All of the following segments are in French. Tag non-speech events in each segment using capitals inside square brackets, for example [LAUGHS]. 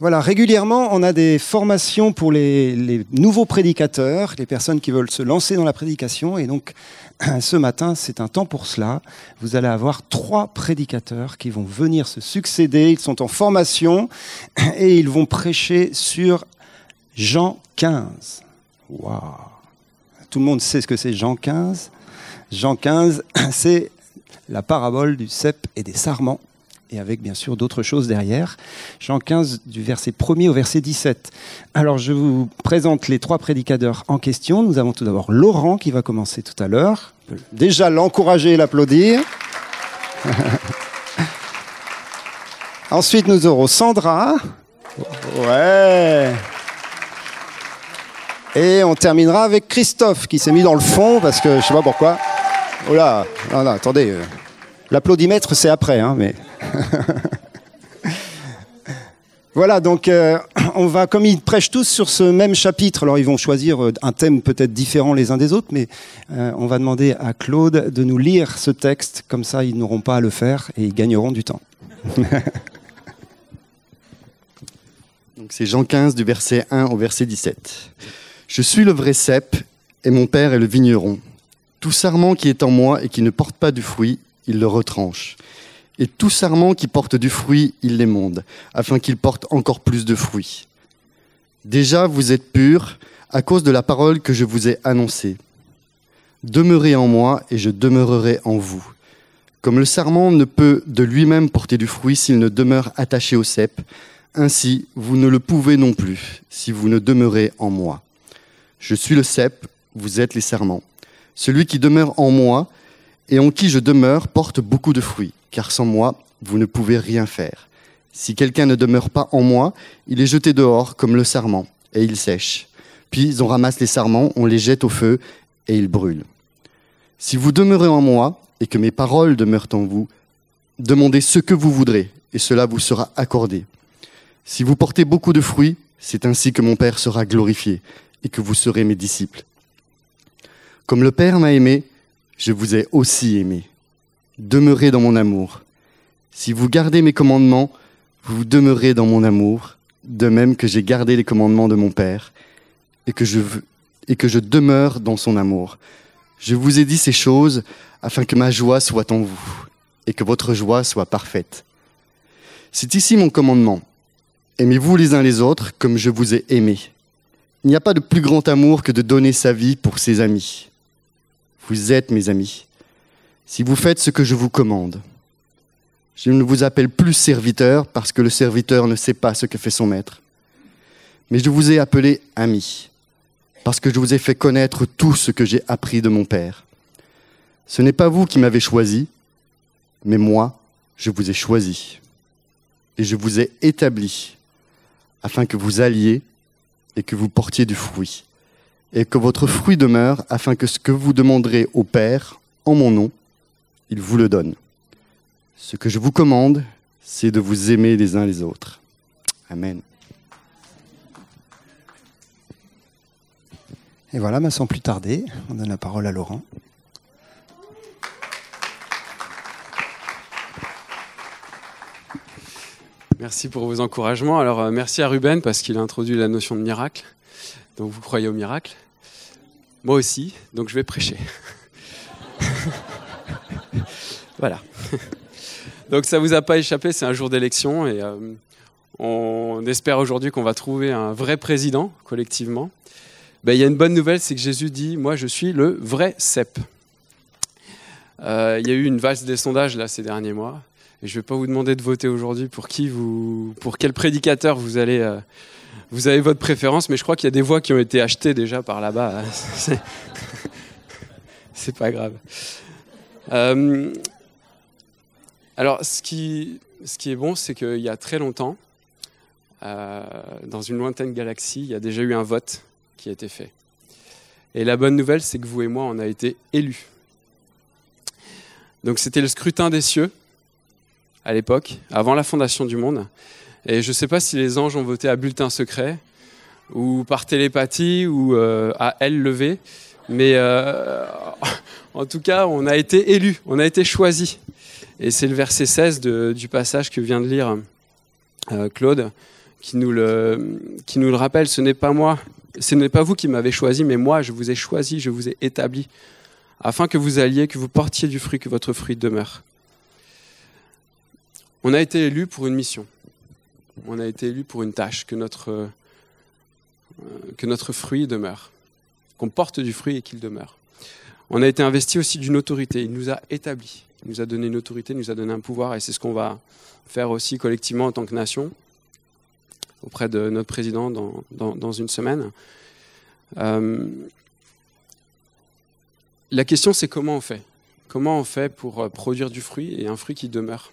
Voilà, régulièrement, on a des formations pour les, nouveaux prédicateurs, les personnes qui veulent se lancer dans la prédication. Et donc, [CLEARS THROAT] ce matin, c'est un temps pour cela. Vous allez avoir trois prédicateurs qui vont venir se succéder. Ils sont en formation [CLEARS THROAT] et ils vont prêcher sur Jean 15. Waouh Tout le monde sait ce que c'est Jean 15. Jean 15, [CLEARS THROAT] c'est la parabole du cep et des sarments et avec bien sûr d'autres choses derrière. Jean 15 du verset 1er au verset 17. Alors je vous présente les trois prédicateurs en question. Nous avons tout d'abord Laurent qui va commencer tout à l'heure. Déjà l'encourager et l'applaudir. [LAUGHS] Ensuite nous aurons Sandra. Ouais. Et on terminera avec Christophe qui s'est mis dans le fond parce que je sais pas pourquoi. Oh là, non, non, attendez. L'applaudimètre c'est après, hein, mais. [LAUGHS] voilà, donc euh, on va, comme ils prêchent tous sur ce même chapitre, alors ils vont choisir euh, un thème peut-être différent les uns des autres, mais euh, on va demander à Claude de nous lire ce texte, comme ça ils n'auront pas à le faire et ils gagneront du temps. [LAUGHS] donc c'est Jean 15 du verset 1 au verset 17. Je suis le vrai cep et mon père est le vigneron. Tout sarment qui est en moi et qui ne porte pas de fruit, il le retranche et tout sarment qui porte du fruit, il l'émonde, afin qu'il porte encore plus de fruits. Déjà, vous êtes purs à cause de la parole que je vous ai annoncée. Demeurez en moi et je demeurerai en vous. Comme le sarment ne peut de lui-même porter du fruit s'il ne demeure attaché au cep, ainsi vous ne le pouvez non plus si vous ne demeurez en moi. Je suis le cep, vous êtes les sarments. Celui qui demeure en moi et en qui je demeure porte beaucoup de fruits car sans moi, vous ne pouvez rien faire. Si quelqu'un ne demeure pas en moi, il est jeté dehors comme le sarment, et il sèche. Puis on ramasse les sarments, on les jette au feu, et ils brûlent. Si vous demeurez en moi, et que mes paroles demeurent en vous, demandez ce que vous voudrez, et cela vous sera accordé. Si vous portez beaucoup de fruits, c'est ainsi que mon Père sera glorifié, et que vous serez mes disciples. Comme le Père m'a aimé, je vous ai aussi aimé demeurez dans mon amour. Si vous gardez mes commandements, vous demeurez dans mon amour, de même que j'ai gardé les commandements de mon Père, et que je, et que je demeure dans son amour. Je vous ai dit ces choses afin que ma joie soit en vous, et que votre joie soit parfaite. C'est ici mon commandement. Aimez-vous les uns les autres comme je vous ai aimés. Il n'y a pas de plus grand amour que de donner sa vie pour ses amis. Vous êtes mes amis si vous faites ce que je vous commande. Je ne vous appelle plus serviteur parce que le serviteur ne sait pas ce que fait son maître. Mais je vous ai appelé ami parce que je vous ai fait connaître tout ce que j'ai appris de mon Père. Ce n'est pas vous qui m'avez choisi, mais moi, je vous ai choisi. Et je vous ai établi afin que vous alliez et que vous portiez du fruit, et que votre fruit demeure afin que ce que vous demanderez au Père en mon nom, il vous le donne. Ce que je vous commande, c'est de vous aimer les uns les autres. Amen. Et voilà, mais sans plus tarder, on donne la parole à Laurent. Merci pour vos encouragements. Alors, euh, merci à Ruben parce qu'il a introduit la notion de miracle. Donc, vous croyez au miracle? Moi aussi, donc je vais prêcher. [LAUGHS] Voilà. Donc ça vous a pas échappé, c'est un jour d'élection et euh, on espère aujourd'hui qu'on va trouver un vrai président collectivement. Ben, il y a une bonne nouvelle, c'est que Jésus dit Moi, je suis le vrai cep. Euh, il y a eu une valse des sondages là ces derniers mois. Je ne vais pas vous demander de voter aujourd'hui pour qui vous, pour quel prédicateur vous allez, euh, vous avez votre préférence, mais je crois qu'il y a des voix qui ont été achetées déjà par là-bas. [LAUGHS] C'est pas grave. Euh, alors, ce qui, ce qui est bon, c'est qu'il y a très longtemps, euh, dans une lointaine galaxie, il y a déjà eu un vote qui a été fait. Et la bonne nouvelle, c'est que vous et moi, on a été élus. Donc c'était le scrutin des cieux à l'époque, avant la fondation du monde. Et je ne sais pas si les anges ont voté à bulletin secret, ou par télépathie, ou euh, à aile levée, mais euh, [LAUGHS] en tout cas, on a été élus, on a été choisis. Et c'est le verset 16 du passage que vient de lire euh, Claude qui nous le, qui nous le rappelle. Ce n'est pas moi, ce n'est pas vous qui m'avez choisi, mais moi, je vous ai choisi, je vous ai établi, afin que vous alliez, que vous portiez du fruit, que votre fruit demeure. On a été élu pour une mission. On a été élu pour une tâche, que notre, euh, que notre fruit demeure, qu'on porte du fruit et qu'il demeure. On a été investi aussi d'une autorité. Il nous a établi. Il nous a donné une autorité, il nous a donné un pouvoir, et c'est ce qu'on va faire aussi collectivement en tant que nation auprès de notre président dans, dans, une semaine. Euh, la question, c'est comment on fait? Comment on fait pour euh, produire du fruit et un fruit qui demeure?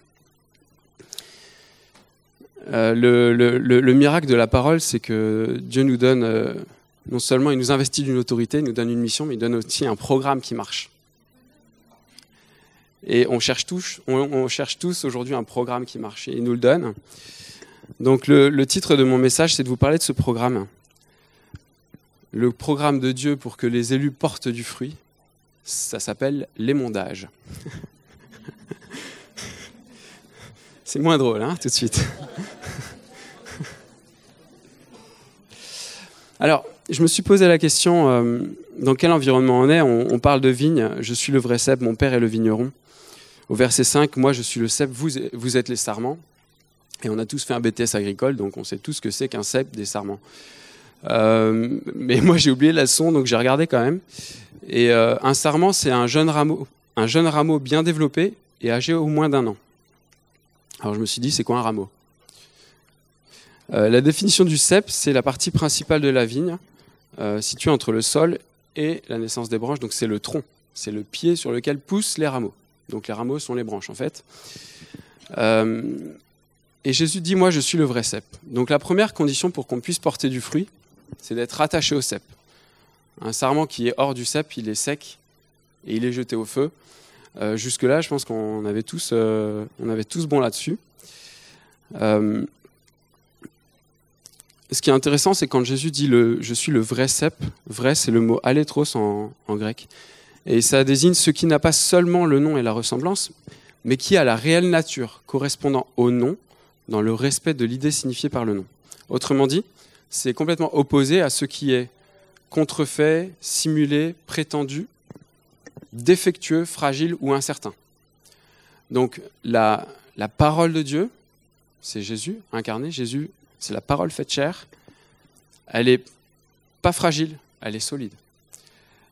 Euh, le, le, le, miracle de la parole, c'est que Dieu nous donne, non seulement il nous investit d'une autorité, il nous donne une mission, mais il donne aussi un programme qui marche. Et on cherche tous, on, on cherche tous aujourd'hui un programme qui marche, et il nous le donne. Donc le, titre de mon message, c'est de vous parler de ce programme. Le programme de Dieu pour que les élus portent du fruit, ça s'appelle l'émondage. [LAUGHS] c'est moins drôle, hein, tout de suite. Alors, je me suis posé la question, euh, dans quel environnement on est on, parle de vigne, je suis le vrai cep, mon père est le vigneron. Au verset 5, moi je suis le cep, vous, vous êtes les sarments. Et on a tous fait un BTS agricole, donc on sait tous ce que c'est qu'un cep des sarments. Euh, mais moi j'ai oublié la leçon, donc j'ai regardé quand même. Et euh, un sarment, c'est un jeune rameau, un jeune rameau bien développé et âgé au moins d'un an. Alors je me suis dit, c'est quoi un rameau? Euh, La définition du cep, c'est la partie principale de la vigne, située entre le sol et la naissance des branches. Donc c'est le tronc, c'est le pied sur lequel poussent les rameaux. Donc les rameaux sont les branches en fait. Et Jésus dit, moi je suis le vrai cep. Donc la première condition pour qu'on puisse porter du fruit, c'est d'être attaché au cep. Un sarment qui est hors du cep, il est sec et il est jeté au feu. Euh, jusque-là, je pense qu'on euh, avait tous bon là-dessus. Ce qui est intéressant, c'est quand Jésus dit je suis le vrai cep, vrai c'est le mot alétros en, grec. Et ça désigne ce qui n'a pas seulement le nom et la ressemblance, mais qui a la réelle nature correspondant au nom dans le respect de l'idée signifiée par le nom. Autrement dit, c'est complètement opposé à ce qui est contrefait, simulé, prétendu, défectueux, fragile ou incertain. Donc la parole de Dieu, c'est Jésus incarné, Jésus, c'est la parole faite chair, elle n'est pas fragile, elle est solide.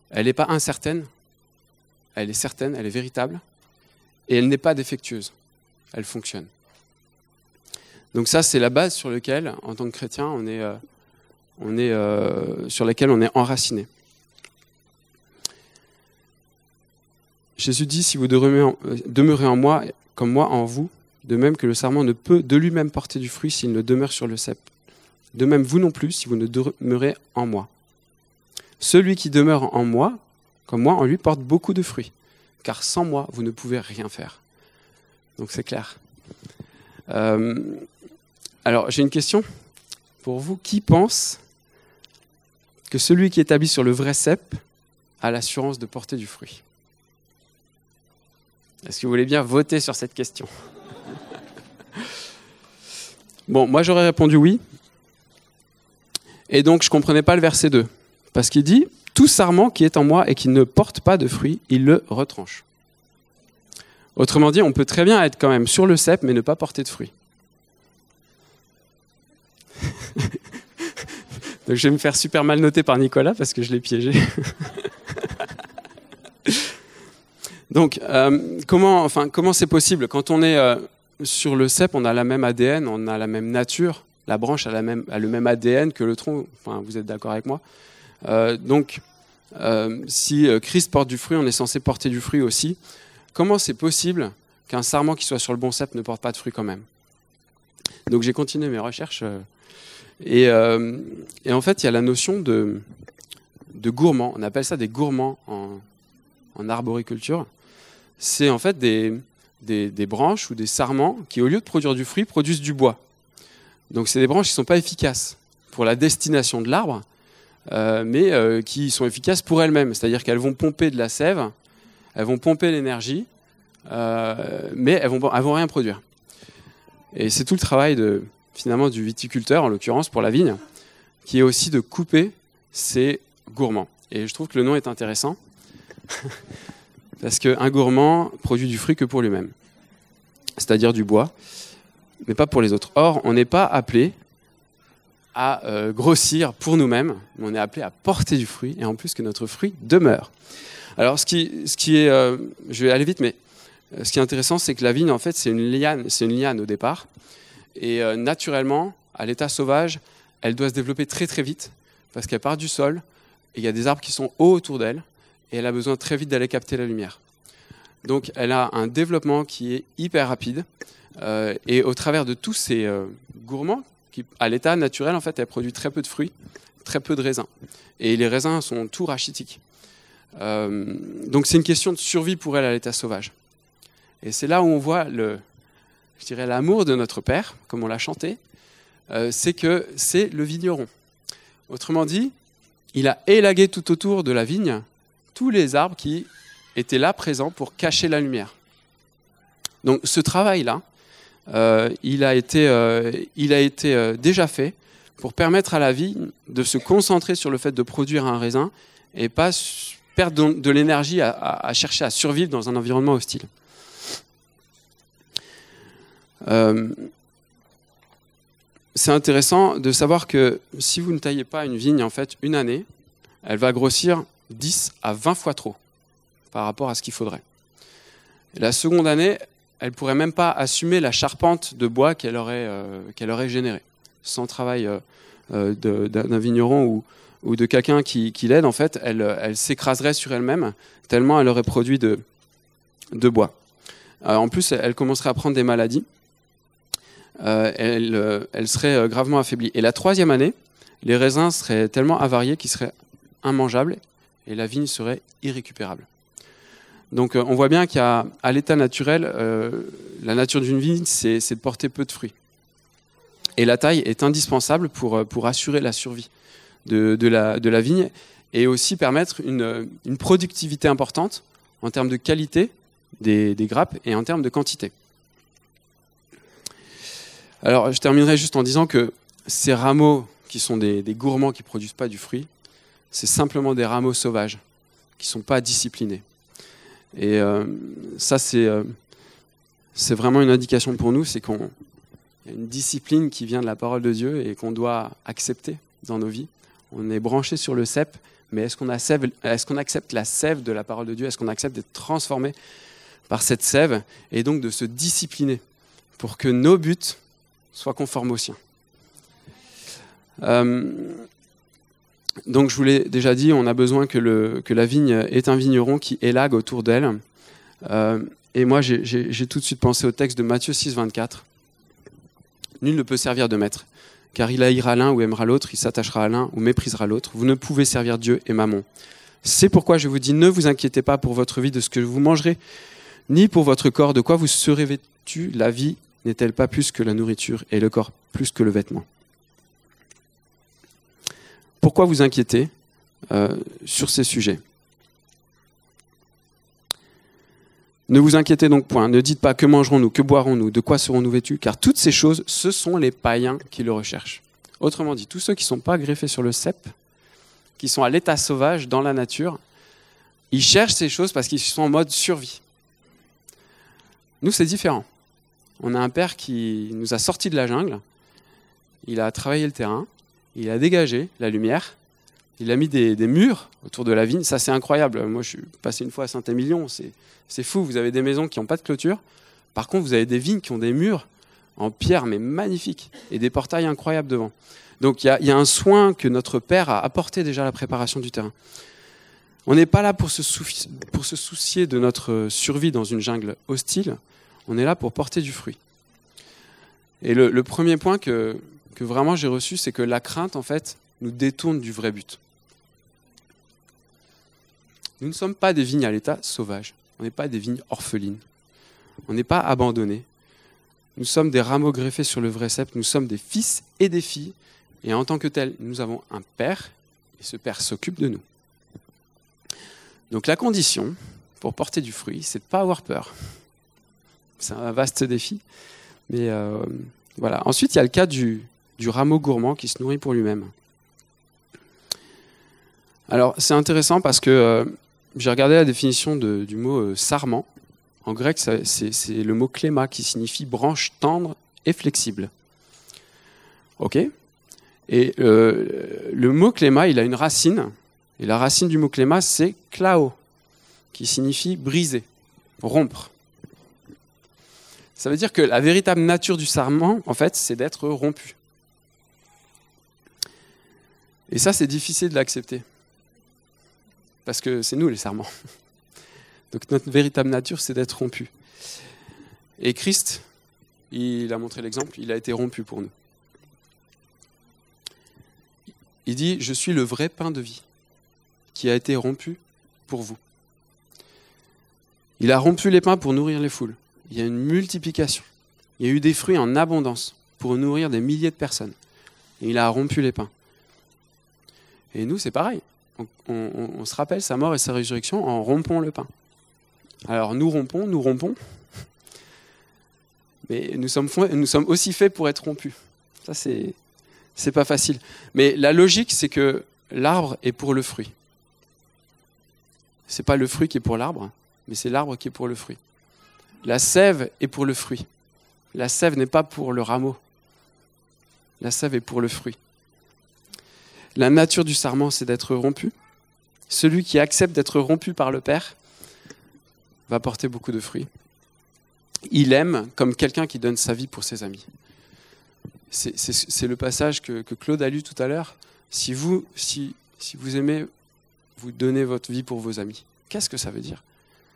Elle n'est pas incertaine, elle est certaine, elle est véritable, et elle n'est pas défectueuse, elle fonctionne. Donc ça, c'est la base sur laquelle, en tant que chrétien, on est, euh, euh, sur laquelle on est enraciné. Jésus dit, si vous demeurez en, moi, comme moi en vous, de même que le serment ne peut de lui-même porter du fruit s'il ne demeure sur le cep. De même, vous non plus, si vous ne demeurez en moi. Celui qui demeure en moi, comme moi, en lui porte beaucoup de fruits, car sans moi, vous ne pouvez rien faire. Donc c'est clair. Euh, alors, j'ai une question pour vous. Qui pense que celui qui est établi sur le vrai cep a l'assurance de porter du fruit? Est-ce que vous voulez bien voter sur cette question? Bon, moi j'aurais répondu oui. Et donc je ne comprenais pas le verset 2. Parce qu'il dit, tout sarment qui est en moi et qui ne porte pas de fruit, il le retranche. Autrement dit, on peut très bien être quand même sur le cep, mais ne pas porter de fruit. [LAUGHS] Donc je vais me faire super mal noter par Nicolas parce que je l'ai piégé. [LAUGHS] Donc euh, comment, enfin, comment c'est possible Quand on est euh, sur le cep, on a la même ADN, on a la même nature. La branche a, le même ADN que le tronc. Enfin, vous êtes d'accord avec moi euh, Donc, si Christ porte du fruit, on est censé porter du fruit aussi. Comment c'est possible qu'un sarment qui soit sur le bon cep ne porte pas de fruit quand même? Donc j'ai continué mes recherches euh, et, en fait, il y a la notion de, de gourmand. On appelle ça des gourmands en, arboriculture. C'est en fait des, des, branches ou des sarments qui, au lieu de produire du fruit, produisent du bois. Donc c'est des branches qui ne sont pas efficaces pour la destination de l'arbre, euh, mais euh, qui sont efficaces pour elles-mêmes. C'est-à-dire qu'elles vont pomper de la sève, elles vont pomper l'énergie, mais elles vont, vont rien produire. Et c'est tout le travail de, finalement du viticulteur, en l'occurrence pour la vigne, qui est aussi de couper ses gourmands. Et je trouve que le nom est intéressant, parce qu'un gourmand produit du fruit que pour lui-même, c'est-à-dire du bois, mais pas pour les autres. Or, on n'est pas appelé à euh, grossir pour nous-mêmes, mais on est appelé à porter du fruit, et en plus que notre fruit demeure. Alors, ce qui, est, euh, je vais aller vite, mais euh, ce qui est intéressant, c'est que la vigne, en fait, c'est une liane, c'est une liane au départ, et naturellement, à l'état sauvage, elle doit se développer très très vite, parce qu'elle part du sol, et il y a des arbres qui sont hauts autour d'elle, et elle a besoin très vite d'aller capter la lumière. Donc, elle a un développement qui est hyper rapide, et au travers de tous ces gourmands à l'état naturel, en fait, elle produit très peu de fruits, très peu de raisins. Et les raisins sont tout rachitiques. Euh, donc c'est une question de survie pour elle à l'état sauvage. Et c'est là où on voit le, je dirais, l'amour de notre Père, comme on l'a chanté, euh, c'est que c'est le vigneron. Autrement dit, il a élagué tout autour de la vigne tous les arbres qui étaient là présents pour cacher la lumière. Donc ce travail-là, euh, il a été, euh, euh, déjà fait pour permettre à la vie de se concentrer sur le fait de produire un raisin et pas perdre de l'énergie à, chercher à survivre dans un environnement hostile. c'est intéressant de savoir que si vous ne taillez pas une vigne en fait une année, elle va grossir 10 à 20 fois trop par rapport à ce qu'il faudrait. la seconde année, elle pourrait même pas assumer la charpente de bois qu'elle aurait, euh, qu'elle aurait générée. Sans travail euh, euh, d'un vigneron ou, ou de quelqu'un qui, qui l'aide, en fait, elle, elle s'écraserait sur elle-même tellement elle aurait produit de, de bois. en plus, elle commencerait à prendre des maladies. elle, elle serait gravement affaiblie. Et la troisième année, les raisins seraient tellement avariés qu'ils seraient immangeables et la vigne serait irrécupérable. Donc euh, on voit bien qu'à l'état naturel, euh, la nature d'une vigne, c'est de porter peu de fruits. Et la taille est indispensable pour, euh, pour assurer la survie de, de, la, de la, vigne et aussi permettre une, une, productivité importante en termes de qualité des, des, grappes et en termes de quantité. Alors je terminerai juste en disant que ces rameaux qui sont des, des gourmands qui ne produisent pas du fruit, c'est simplement des rameaux sauvages qui ne sont pas disciplinés. Et euh, ça, euh, c'est vraiment une indication pour nous, c'est qu'on y a une discipline qui vient de la parole de Dieu et qu'on doit accepter dans nos vies. On est branché sur le cep, mais est-ce qu'on accepte la sève de la parole de Dieu? Est-ce qu'on accepte d'être transformé par cette sève et donc de se discipliner pour que nos buts soient conformes aux siens? Euh, donc je vous l'ai déjà dit, on a besoin que, la vigne ait un vigneron qui élague autour d'elle. Euh, et moi, j'ai tout de suite pensé au texte de Matthieu 6, 24. Nul ne peut servir de maître, car il haïra l'un ou aimera l'autre, il s'attachera à l'un ou méprisera l'autre. Vous ne pouvez servir Dieu et Mammon. C'est pourquoi je vous dis, ne vous inquiétez pas pour votre vie de ce que vous mangerez, ni pour votre corps de quoi vous serez vêtu? La vie n'est-elle pas plus que la nourriture et le corps plus que le vêtement? Pourquoi vous inquiétez euh, sur ces sujets? Ne vous inquiétez donc point, ne dites pas que mangerons-nous, que boirons-nous, de quoi serons-nous vêtus, car toutes ces choses, ce sont les païens qui le recherchent. Autrement dit, tous ceux qui ne sont pas greffés sur le cep, qui sont à l'état sauvage dans la nature, ils cherchent ces choses parce qu'ils sont en mode survie. Nous, c'est différent. On a un père qui nous a sortis de la jungle, il a travaillé le terrain, il a dégagé la lumière, il a mis des, murs autour de la vigne. Ça, c'est incroyable. Moi, je suis passé une fois à Saint-Émilion. C'est fou. Vous avez des maisons qui n'ont pas de clôture. Par contre, vous avez des vignes qui ont des murs en pierre, mais magnifiques, et des portails incroyables devant. Donc, il y, a un soin que notre Père a apporté déjà à la préparation du terrain. On n'est pas là pour se, soucier, de notre survie dans une jungle hostile. On est là pour porter du fruit. Et le premier point que, que vraiment j'ai reçu, c'est que la crainte, en fait, nous détourne du vrai but. Nous ne sommes pas des vignes à l'état sauvage. On n'est pas des vignes orphelines. On n'est pas abandonnés. Nous sommes des rameaux greffés sur le vrai cep. Nous sommes des fils et des filles. Et en tant que tels, nous avons un père. Et ce père s'occupe de nous. Donc la condition pour porter du fruit, c'est de ne pas avoir peur. C'est un vaste défi. Mais euh, Voilà. Ensuite, il y a le cas du, du rameau gourmand qui se nourrit pour lui-même. Alors, c'est intéressant parce que euh, j'ai regardé la définition du mot euh, sarment. En grec, c'est le mot cléma qui signifie branche tendre et flexible. Ok Et euh, le mot cléma, il a une racine. Et la racine du mot cléma, c'est klao, qui signifie briser, rompre. Ça veut dire que la véritable nature du sarment, en fait, c'est d'être rompu. Et ça, c'est difficile de l'accepter. Parce que c'est nous les sarments. [LAUGHS] Donc notre véritable nature, c'est d'être rompu. Et Christ, il a montré l'exemple, il a été rompu pour nous. Il dit, je suis le vrai pain de vie qui a été rompu pour vous. Il a rompu les pains pour nourrir les foules. Il y a une multiplication. Il y a eu des fruits en abondance pour nourrir des milliers de personnes. Et il a rompu les pains. Et nous, c'est pareil. On, se rappelle sa mort et sa résurrection en rompant le pain. Alors nous rompons, nous rompons, mais nous sommes, nous sommes aussi faits pour être rompus. Ça, c'est, c'est pas facile. Mais la logique, c'est que l'arbre est pour le fruit. C'est pas le fruit qui est pour l'arbre, mais c'est l'arbre qui est pour le fruit. La sève est pour le fruit. La sève n'est pas pour le rameau. La sève est pour le fruit. La nature du sarment, c'est d'être rompu. Celui qui accepte d'être rompu par le Père va porter beaucoup de fruits. Il aime comme quelqu'un qui donne sa vie pour ses amis. C'est- le passage que, Claude a lu tout à l'heure. Si vous, si, si vous aimez, vous donnez votre vie pour vos amis. Qu'est-ce que ça veut dire?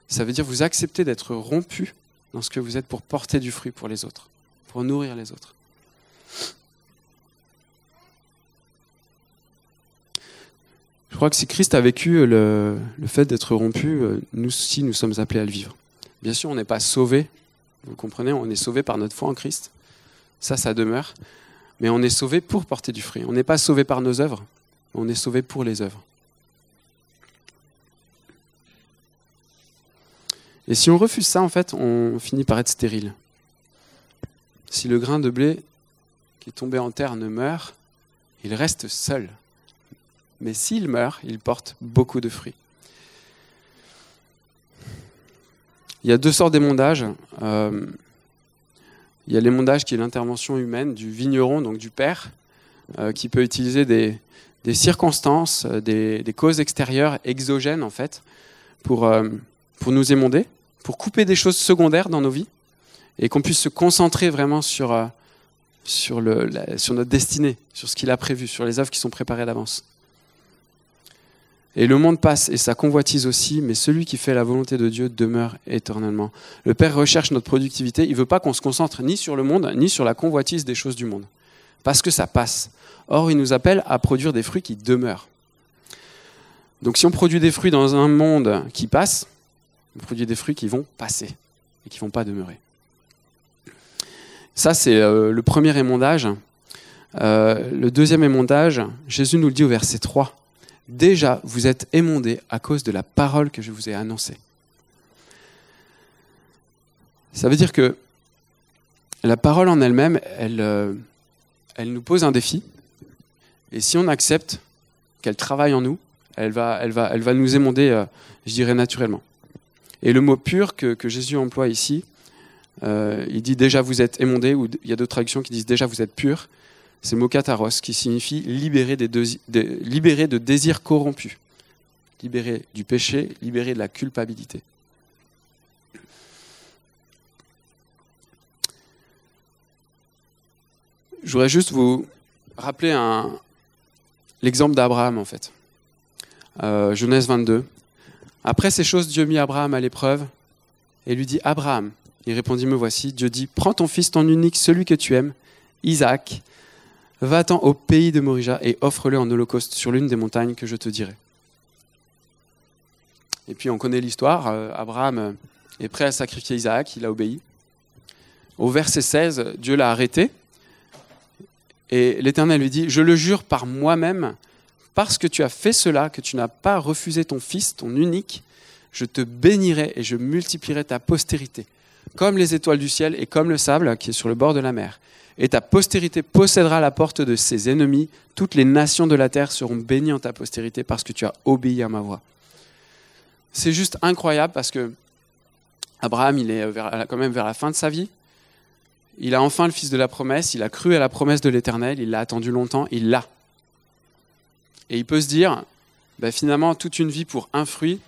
Ça veut dire vous acceptez d'être rompu dans ce que vous êtes pour porter du fruit pour les autres, pour nourrir les autres. Crois que si Christ a vécu le, le fait d'être rompu, euh, nous aussi nous sommes appelés à le vivre. Bien sûr, on n'est pas sauvé, vous comprenez, on est sauvé par notre foi en Christ. Ça, ça demeure. Mais on est sauvé pour porter du fruit. On n'est pas sauvé par nos œuvres, on est sauvé pour les œuvres. Et si on refuse ça, en fait, on finit par être stérile. Si le grain de blé qui est tombé en terre ne meurt, il reste seul. Mais s'il meurt, il porte beaucoup de fruits. Il y a deux sortes d'émondages. Euh, il y a l'émondage qui est l'intervention humaine du vigneron, donc du père, euh, qui peut utiliser des, circonstances, euh, des, causes extérieures, exogènes en fait, pour, nous émonder, pour couper des choses secondaires dans nos vies, et qu'on puisse se concentrer vraiment sur, sur notre destinée, sur ce qu'il a prévu, sur les œuvres qui sont préparées d'avance. Et le monde passe et sa convoitise aussi, mais celui qui fait la volonté de Dieu demeure éternellement. Le Père recherche notre productivité. Il ne veut pas qu'on se concentre ni sur le monde, ni sur la convoitise des choses du monde. Parce que ça passe. Or, il nous appelle à produire des fruits qui demeurent. Donc si on produit des fruits dans un monde qui passe, on produit des fruits qui vont passer et qui ne vont pas demeurer. Ça, c'est euh, le premier émondage. Euh, le deuxième émondage, Jésus nous le dit au verset 3. Déjà, vous êtes émondés à cause de la parole que je vous ai annoncée. Ça veut dire que la parole en elle-même, elle, euh, elle nous pose un défi. Et si on accepte qu'elle travaille en nous, elle va, elle va, elle va nous émonder, euh, je dirais, naturellement. Et le mot pur que, Jésus emploie ici, euh, il dit déjà vous êtes émondés, ou il y a d'autres traductions qui disent déjà vous êtes purs. C'est le mot kataros qui signifie libérer, de, désirs corrompus, libérer du péché, libérer de la culpabilité. Je voudrais juste vous rappeler l'exemple d'Abraham en fait. Euh, Genèse 22. Après ces choses, Dieu mit Abraham à l'épreuve et lui dit Abraham. Il répondit Me voici. Dieu dit Prends ton fils, ton unique, celui que tu aimes, Isaac, va-t'en au pays de Morija et offre-le en holocauste sur l'une des montagnes que je te dirai. Et puis on connaît l'histoire. euh, Abraham euh, est prêt à sacrifier Isaac, il a obéi. Au verset 16, Dieu l'a arrêté. Et l'Éternel lui dit, je le jure par moi-même, parce que tu as fait cela, que tu n'as pas refusé ton fils, ton unique, je te bénirai et je multiplierai ta postérité, comme les étoiles du ciel et comme le sable qui est sur le bord de la mer. et ta postérité possédera la porte de ses ennemis. Toutes les nations de la terre seront bénies en ta postérité parce que tu as obéi à ma voix. C'est juste incroyable parce que Abraham, il est quand même vers la fin de sa vie. Il a enfin le fils de la promesse, il a cru à la promesse de l'Éternel, il l'a attendu longtemps, il l'a. Et il peut se dire, bah, finalement, toute une vie pour un fruit,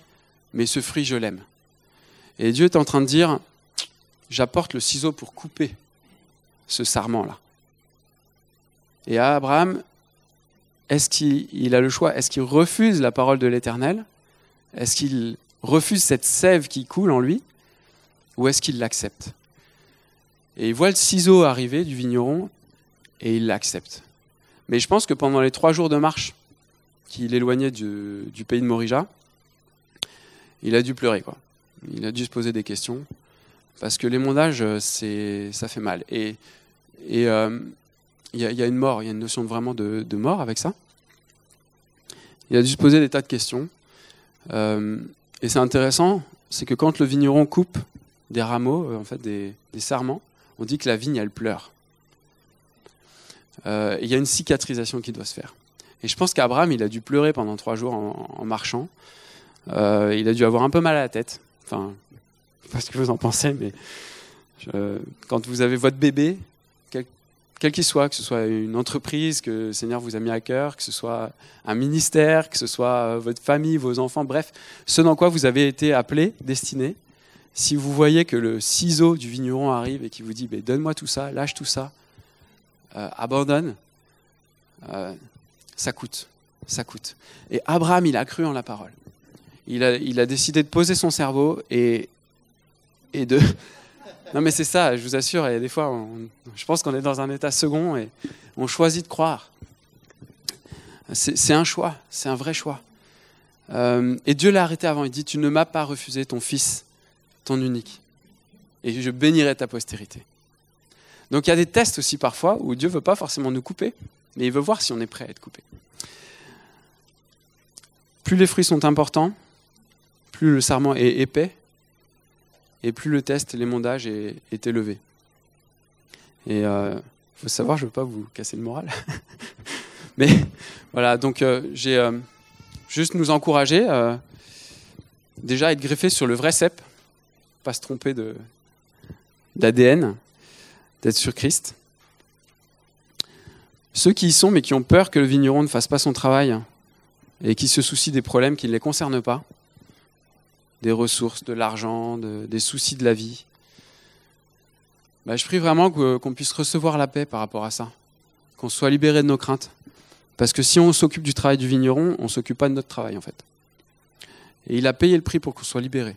mais ce fruit, je l'aime. Et Dieu est en train de dire, j'apporte le ciseau pour couper ce sarment-là. Et à Abraham, est-ce qu'il a le choix? Est-ce qu'il refuse la parole de l'Éternel? Est-ce qu'il refuse cette sève qui coule en lui? Ou est-ce qu'il l'accepte? Et il voit le ciseau arriver du vigneron et il l'accepte. Mais je pense que pendant les trois jours de marche qu'il éloignait du, pays de Morija, il a dû pleurer. Quoi. Il a dû se poser des questions. Parce que l'émondage, ça fait mal. Et et euh, il y, a une mort, il y a une notion vraiment de, mort avec ça. Il a dû se poser des tas de questions. Euh, et c'est intéressant, c'est que quand le vigneron coupe des rameaux, euh, en fait des, sarments, on dit que la vigne, elle pleure. il y a une cicatrisation qui doit se faire. Et je pense qu'Abraham, il a dû pleurer pendant trois jours en, marchant. il a dû avoir un peu mal à la tête. Enfin, pas ce que vous en pensez, mais quand vous avez votre bébé quel qu'il soit, que ce soit une entreprise que le Seigneur vous a mis à cœur, que ce soit un ministère, que ce soit euh, votre famille, vos enfants, bref, ce dans quoi vous avez été appelé, destiné. Si vous voyez que le ciseau du vigneron arrive et qu'il vous dit Donne-moi tout ça, lâche tout ça, euh, abandonne, euh, ça coûte. Ça coûte. Et Abraham, il a cru en la parole. Il a décidé de poser son cerveau et, et de, [LAUGHS] non, mais c'est ça, je vous assure. Et des fois, je pense qu'on est dans un état second et on choisit de croire. C'est un choix, c'est un vrai choix. Euh, et Dieu l'a arrêté avant. Il dit Tu ne m'as pas refusé ton fils, ton unique. Et je bénirai ta postérité. Donc il y a des tests aussi parfois où Dieu ne veut pas forcément nous couper, mais il veut voir si on est prêt à être coupé. Plus les fruits sont importants, plus le sarment est épais, et plus le test, l'émondage est, est élevé. Et il euh, faut savoir, je ne veux pas vous casser le moral. [LAUGHS] Mais voilà, donc euh, j'ai euh, juste nous encourager déjà à être greffé sur le vrai cep, pas se tromper de, d'ADN, d'être sur Christ. Ceux qui y sont mais qui ont peur que le vigneron ne fasse pas son travail et qui se soucient des problèmes qui ne les concernent pas, des ressources, de l'argent, des soucis de la vie. Bah, je prie vraiment qu'on puisse recevoir la paix par rapport à ça, qu'on soit libéré de nos craintes. Parce que si on s'occupe du travail du vigneron, on ne s'occupe pas de notre travail en fait. Et il a payé le prix pour qu'on soit libéré.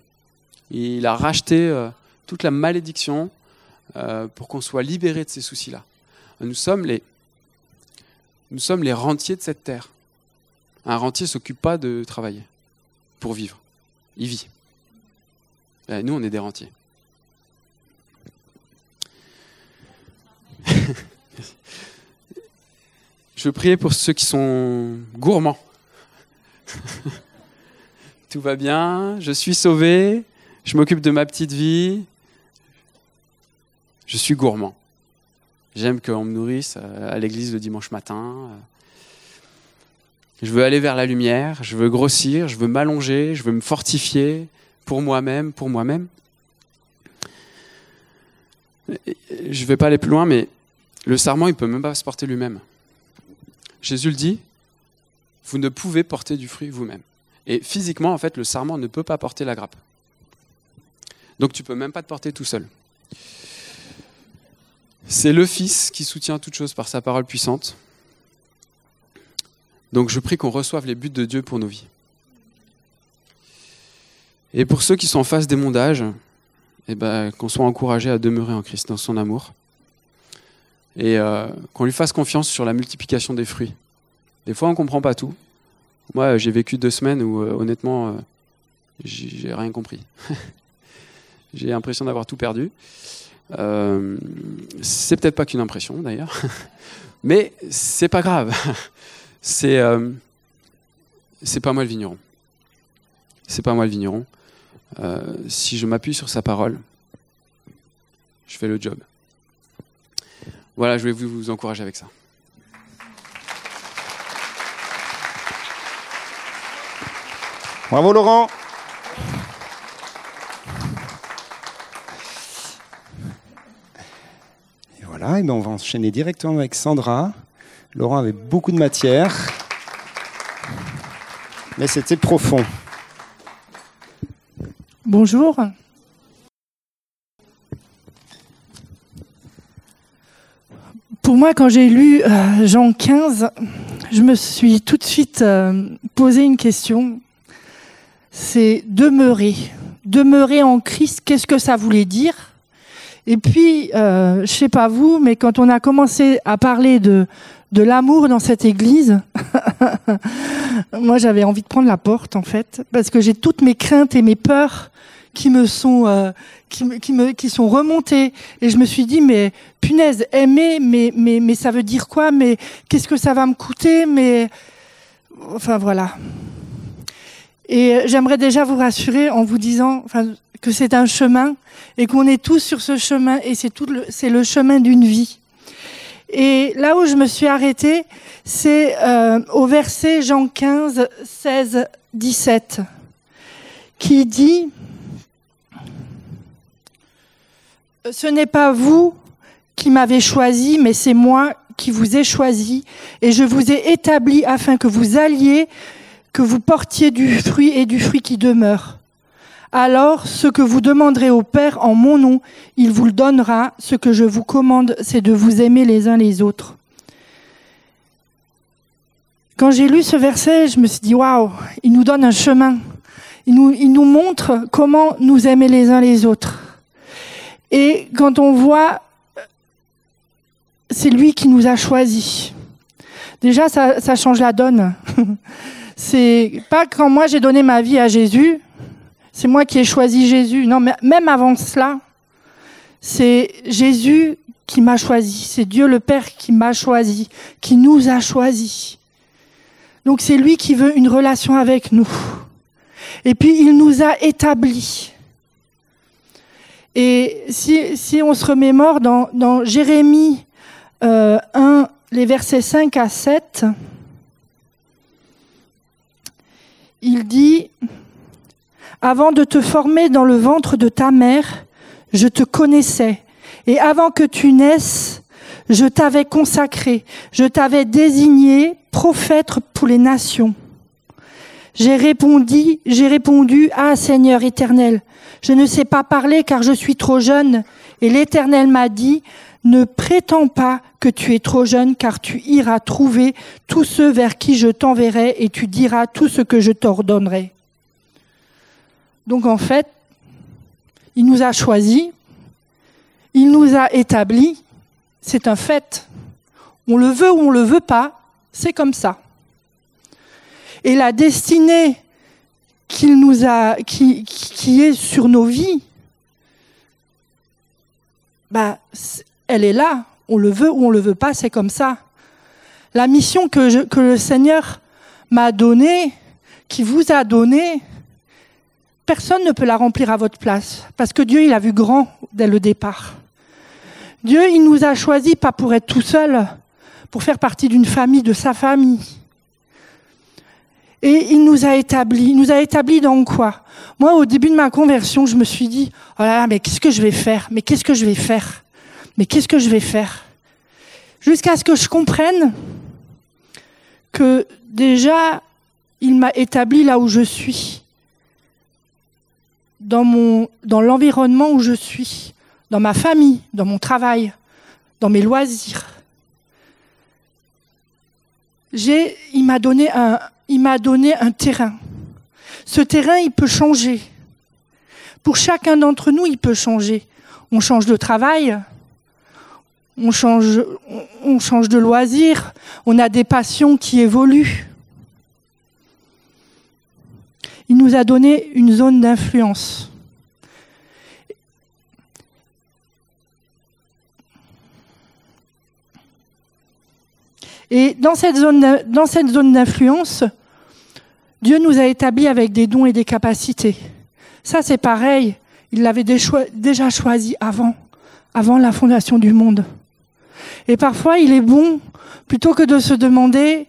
Il a racheté euh, toute la malédiction euh, pour qu'on soit libéré de ces soucis-là. Nous sommes les, nous sommes les rentiers de cette terre. Un rentier ne s'occupe pas de travailler pour vivre. Il vit. Nous, on est des rentiers. [LAUGHS] Je veux prier pour ceux qui sont gourmands. [LAUGHS] Tout va bien, je suis sauvé, je m'occupe de ma petite vie, je suis gourmand. J'aime qu'on me nourrisse à l'église le dimanche matin. Je veux aller vers la lumière, je veux grossir, je veux m'allonger, je veux me fortifier pour moi-même, pour moi-même. Je ne vais pas aller plus loin, mais le sarment, il ne peut même pas se porter lui-même. Jésus le dit, vous ne pouvez porter du fruit vous-même. Et physiquement, en fait, le sarment ne peut pas porter la grappe. Donc tu ne peux même pas te porter tout seul. C'est le Fils qui soutient toute chose par sa parole puissante. Donc je prie qu'on reçoive les buts de Dieu pour nos vies. Et pour ceux qui sont en face des mondages, eh ben, qu'on soit encouragés à demeurer en Christ, dans son amour. Et euh, qu'on lui fasse confiance sur la multiplication des fruits. Des fois, on ne comprend pas tout. Moi, j'ai vécu deux semaines où, euh, honnêtement, euh, j'ai rien compris. [LAUGHS] j'ai l'impression d'avoir tout perdu. c'est peut-être pas qu'une impression, d'ailleurs. [LAUGHS] Mais c'est pas grave [LAUGHS] c'est euh, c'est pas moi le vigneron. C'est pas moi le vigneron. Euh, si je m'appuie sur sa parole, je fais le job. Voilà, je vais vous encourager avec ça. Bravo Laurent. Et voilà, et ben on va enchaîner directement avec Sandra. Laurent avait beaucoup de matière, mais c'était profond. Bonjour. Pour moi, quand j'ai lu euh, Jean 15, je me suis tout de suite euh, posé une question. C'est demeurer. Demeurer en Christ, qu'est-ce que ça voulait dire? Et puis, euh, je sais pas vous, mais quand on a commencé à parler de, de l'amour dans cette église, [LAUGHS] moi j'avais envie de prendre la porte en fait, parce que j'ai toutes mes craintes et mes peurs qui me sont euh, remontées. Et je me suis dit mais punaise aimer mais ça veut dire quoi? Mais qu'est-ce que ça va me coûter? Mais enfin voilà. Et j'aimerais déjà vous rassurer en vous disant que c'est un chemin et qu'on est tous sur ce chemin et c'est tout c'est le chemin d'une vie et là où je me suis arrêtée c'est euh, au verset Jean 15 16 17 qui dit Ce n'est pas vous qui m'avez choisi, mais c'est moi qui vous ai choisi, et je vous ai établi afin que vous alliez, que vous portiez du fruit et du fruit qui demeure. Alors, ce que vous demanderez au Père en mon nom, il vous le donnera. Ce que je vous commande, c'est de vous aimer les uns les autres. Quand j'ai lu ce verset, je me suis dit, waouh, il nous donne un chemin. Il nous, montre comment nous aimer les uns les autres. Et quand on voit, c'est lui qui nous a choisis. Déjà, ça change la donne. [LAUGHS] c'est pas quand moi j'ai donné ma vie à Jésus, c'est moi qui ai choisi Jésus. Non, mais même avant cela, c'est Jésus qui m'a choisi. C'est Dieu le Père qui m'a choisi, qui nous a choisis. Donc c'est lui qui veut une relation avec nous. Et puis il nous a établis. Et si, on se remémore dans, Jérémie euh, 1, les versets 5 à 7, il dit, Avant de te former dans le ventre de ta mère, je te connaissais, et avant que tu naisses, je t'avais consacré, je t'avais désigné prophète pour les nations. J'ai répondu, j'ai répondu, Ah Seigneur éternel, je ne sais pas parler car je suis trop jeune. Et l'Éternel m'a dit, ne prétends pas que tu es trop jeune car tu iras trouver tous ceux vers qui je t'enverrai et tu diras tout ce que je t'ordonnerai. Donc en fait, il nous a choisis, il nous a établis, c'est un fait. On le veut ou on le veut pas, c'est comme ça. Et la destinée qui, est sur nos vies, bah, elle est là. On le veut ou on le veut pas, c'est comme ça. La mission que le Seigneur m'a donnée, qui vous a donnée, personne ne peut la remplir à votre place, parce que Dieu, il a vu grand dès le départ. Dieu, il nous a choisis pas pour être tout seul, pour faire partie d'une famille, de sa famille. Et il nous a établis. Il nous a établis dans quoi? Moi, au début de ma conversion, je me suis dit, oh là là, mais qu'est-ce que je vais faire? Mais qu'est-ce que je vais faire? Mais qu'est-ce que je vais faire Jusqu'à ce que je comprenne que déjà, il m'a établi là où je suis, dans dans l'environnement où je suis, dans ma famille, dans mon travail, dans mes loisirs. J'ai, il m'a donné un, il m'a donné un terrain. Ce terrain, il peut changer. Pour chacun d'entre nous, il peut changer. On change de travail, on change, on change de loisir, on a des passions qui évoluent. Il nous a donné une zone d'influence. Et dans cette zone, d'influence, Dieu nous a établis avec des dons et des capacités. Ça, c'est pareil. Il l'avait déjà choisi avant, avant la fondation du monde. Et parfois, il est bon, plutôt que de se demander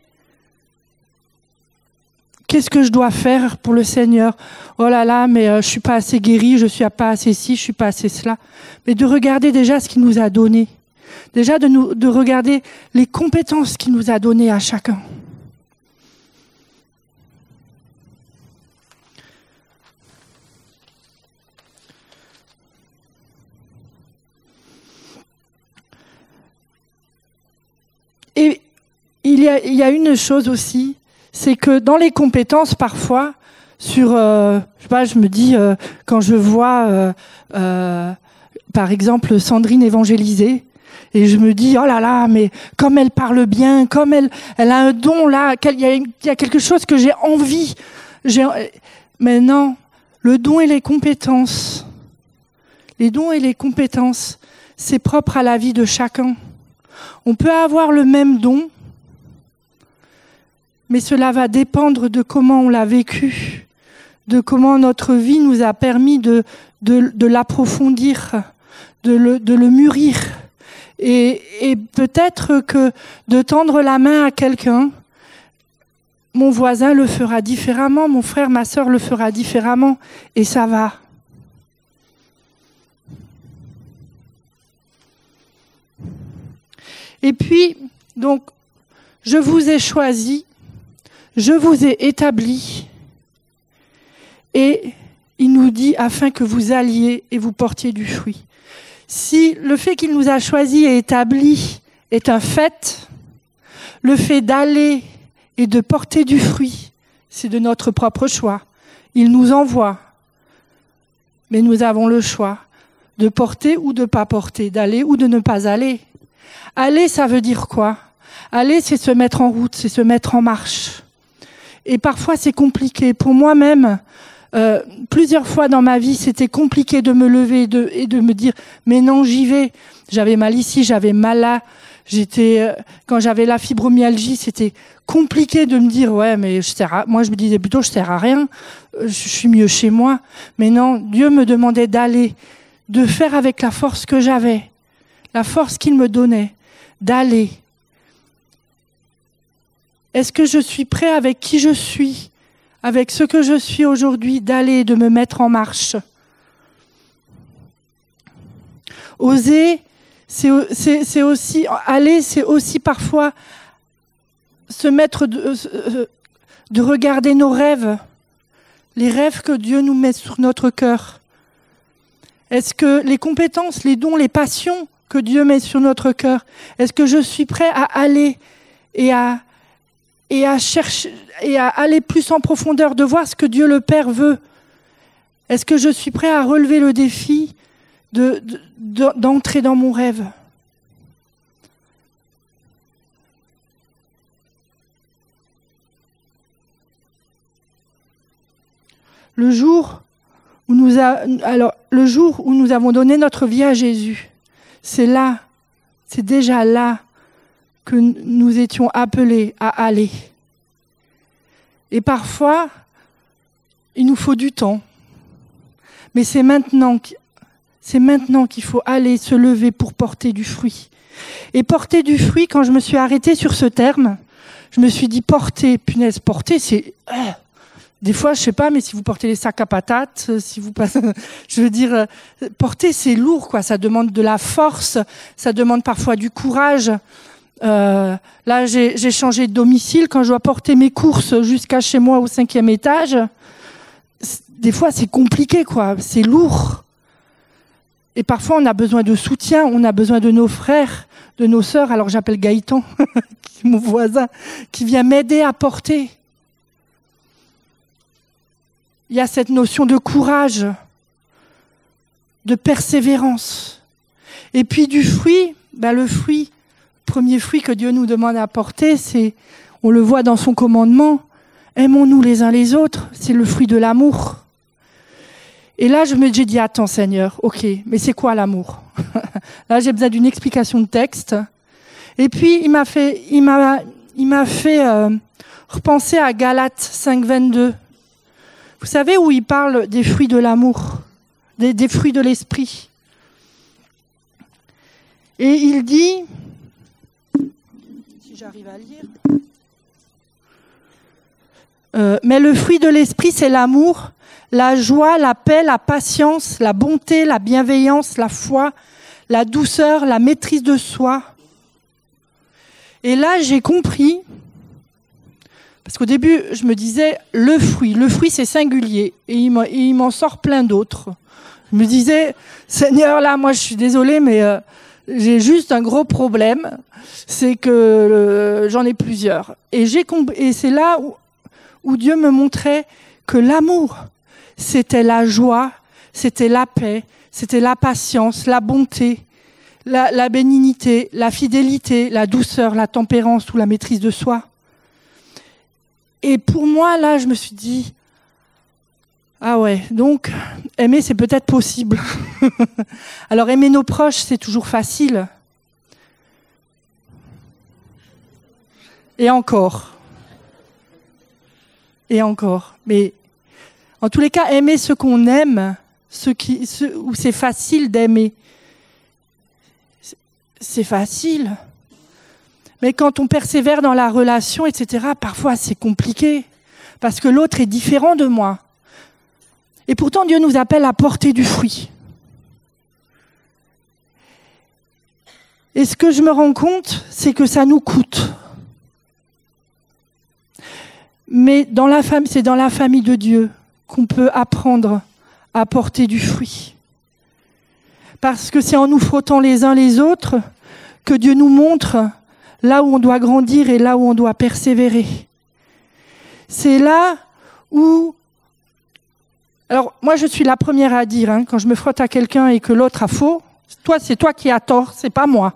qu'est-ce que je dois faire pour le Seigneur? Oh là là, mais euh, je suis pas assez guéri, je suis pas assez ci, je suis pas assez cela. Mais de regarder déjà ce qu'il nous a donné. Déjà de, regarder les compétences qu'il nous a données à chacun. Et il y a une chose aussi, c'est que dans les compétences, parfois, sur, euh, je sais pas, je me dis, euh, quand je vois, euh, euh, par exemple, Sandrine évangéliser, et je me dis, oh là là, mais comme elle parle bien, comme elle, elle a un don là, il y, a, quelque chose que j'ai envie. Mais non, le don et les compétences, les dons et les compétences, c'est propre à la vie de chacun. On peut avoir le même don, mais cela va dépendre de comment on l'a vécu, de comment notre vie nous a permis de, l'approfondir, de le, de le mûrir. Et, et peut-être que de tendre la main à quelqu'un, mon voisin le fera différemment, mon frère, ma sœur le fera différemment, et ça va. Et puis, donc, je vous ai choisi, je vous ai établi, et il nous dit afin que vous alliez et vous portiez du fruit. Si le fait qu'il nous a choisi et établi est un fait, le fait d'aller et de porter du fruit, c'est de notre propre choix. Il nous envoie, mais nous avons le choix de porter ou de ne pas porter, d'aller ou de ne pas aller. Aller, ça veut dire quoi? Aller, c'est se mettre en route, c'est se mettre en marche. Et parfois, c'est compliqué. Pour moi-même, euh, plusieurs fois dans ma vie, c'était compliqué de me lever et de, me dire, mais non, j'y vais. J'avais mal ici, j'avais mal là. J'étais, euh, quand j'avais la fibromyalgie, c'était compliqué de me dire, ouais, mais je sers à, moi, je me disais plutôt, je sers à rien. Je suis mieux chez moi. Mais non, Dieu me demandait d'aller, de faire avec la force que j'avais, la force qu'il me donnait, d'aller. Est-ce que je suis prêt avec qui je suis, avec ce que je suis aujourd'hui, d'aller, de me mettre en marche? Oser, c'est aussi, aller, c'est aussi parfois se mettre, de, de regarder nos rêves, les rêves que Dieu nous met sur notre cœur. Est-ce que les compétences, les dons, les passions que Dieu met sur notre cœur, est-ce que je suis prêt à aller et à, et à aller plus en profondeur, de voir ce que Dieu le Père veut. Est-ce que je suis prêt à relever le défi de, de, d'entrer dans mon rêve? Le jour où nous avons donné notre vie à Jésus, c'est là, c'est déjà là que nous étions appelés à aller. Et parfois, il nous faut du temps. Mais c'est maintenant, qu'il faut aller se lever pour porter du fruit. Et porter du fruit, quand je me suis arrêtée sur ce terme, je me suis dit porter, punaise, porter, c'est des fois, je sais pas, mais si vous portez les sacs à patates, si vous passez, [LAUGHS] je veux dire, porter c'est lourd, quoi. Ça demande de la force, ça demande parfois du courage. Euh, là, j'ai changé de domicile. Quand je dois porter mes courses jusqu'à chez moi au cinquième étage, des fois c'est compliqué, quoi. C'est lourd. Et parfois, on a besoin de soutien. On a besoin de nos frères, de nos sœurs. Alors, j'appelle Gaëtan, [LAUGHS] mon voisin, qui vient m'aider à porter il y a cette notion de courage, de persévérance. Et puis du fruit, ben le fruit, premier fruit que Dieu nous demande à porter, c'est, on le voit dans son commandement, aimons-nous les uns les autres, c'est le fruit de l'amour. Et là, je me j'ai dit, attends Seigneur, ok, mais c'est quoi l'amour? [LAUGHS] Là, j'ai besoin d'une explication de texte. Et puis, il m'a fait, il m'a, il m'a fait euh, repenser à Galates 5, 22. Vous savez où il parle des fruits de l'amour, des, des, fruits de l'esprit. Et il dit, j'arrive à lire. Euh, mais le fruit de l'esprit, c'est l'amour, la joie, la paix, la patience, la bonté, la bienveillance, la foi, la douceur, la maîtrise de soi. Et là, j'ai compris, parce qu'au début, je me disais, le fruit, le fruit, c'est singulier, et il m'en sort plein d'autres. Je me disais, Seigneur, là, moi, je suis désolée, mais euh, j'ai juste un gros problème, c'est que j'en ai plusieurs. Et, c'est là où, où Dieu me montrait que l'amour, c'était la joie, c'était la paix, c'était la patience, la bonté, la, bénignité, la fidélité, la douceur, la tempérance ou la maîtrise de soi. Et pour moi, là, je me suis dit, ah ouais, donc aimer, c'est peut-être possible. [LAUGHS] Alors aimer nos proches, c'est toujours facile. Et encore et encore. Mais en tous les cas, aimer ce qu'on aime, ce qui, où c'est facile d'aimer, c'est facile. Mais quand on persévère dans la relation, etc., parfois c'est compliqué, parce que l'autre est différent de moi. Et pourtant, Dieu nous appelle à porter du fruit. Et ce que je me rends compte, c'est que ça nous coûte. Mais dans la famille, c'est dans la famille de Dieu qu'on peut apprendre à porter du fruit. Parce que c'est en nous frottant les uns les autres que Dieu nous montre là où on doit grandir et là où on doit persévérer. C'est là où... Alors moi je suis la première à dire, hein, quand je me frotte à quelqu'un et que l'autre a faux, toi c'est toi qui as tort, c'est pas moi.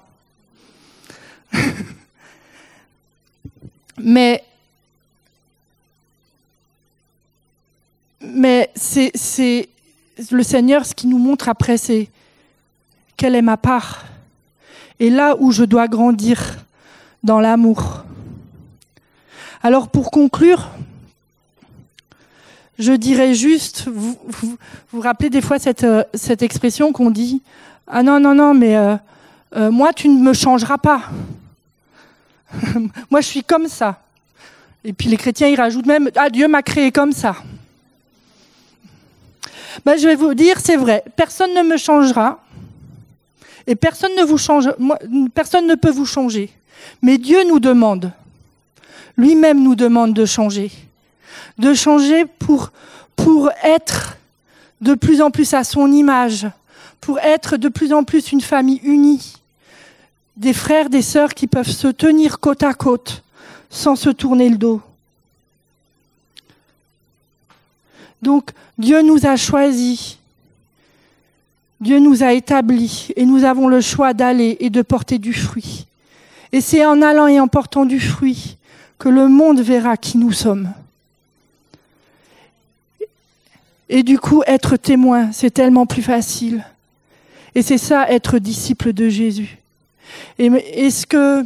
[LAUGHS] Mais Mais c'est le Seigneur, ce qui nous montre après, c'est quelle est ma part. Et là où je dois grandir dans l'amour. Alors pour conclure, je dirais juste, vous vous, rappelez des fois cette, euh, cette expression qu'on dit, ah non, non, non, mais euh, euh, moi tu ne me changeras pas. [LAUGHS] moi je suis comme ça. Et puis les chrétiens, ils rajoutent même, ah Dieu m'a créé comme ça. Ben, je vais vous dire, c'est vrai, personne ne me changera et personne ne, vous change, personne ne peut vous changer. Mais Dieu nous demande, lui-même nous demande de changer, de changer pour, être de plus en plus à son image, pour être de plus en plus une famille unie, des frères, des sœurs qui peuvent se tenir côte à côte sans se tourner le dos. Donc Dieu nous a choisis, Dieu nous a établis et nous avons le choix d'aller et de porter du fruit. Et c'est en allant et en portant du fruit que le monde verra qui nous sommes. Et du coup, être témoin, c'est tellement plus facile. Et c'est ça, être disciple de Jésus. Et, ce que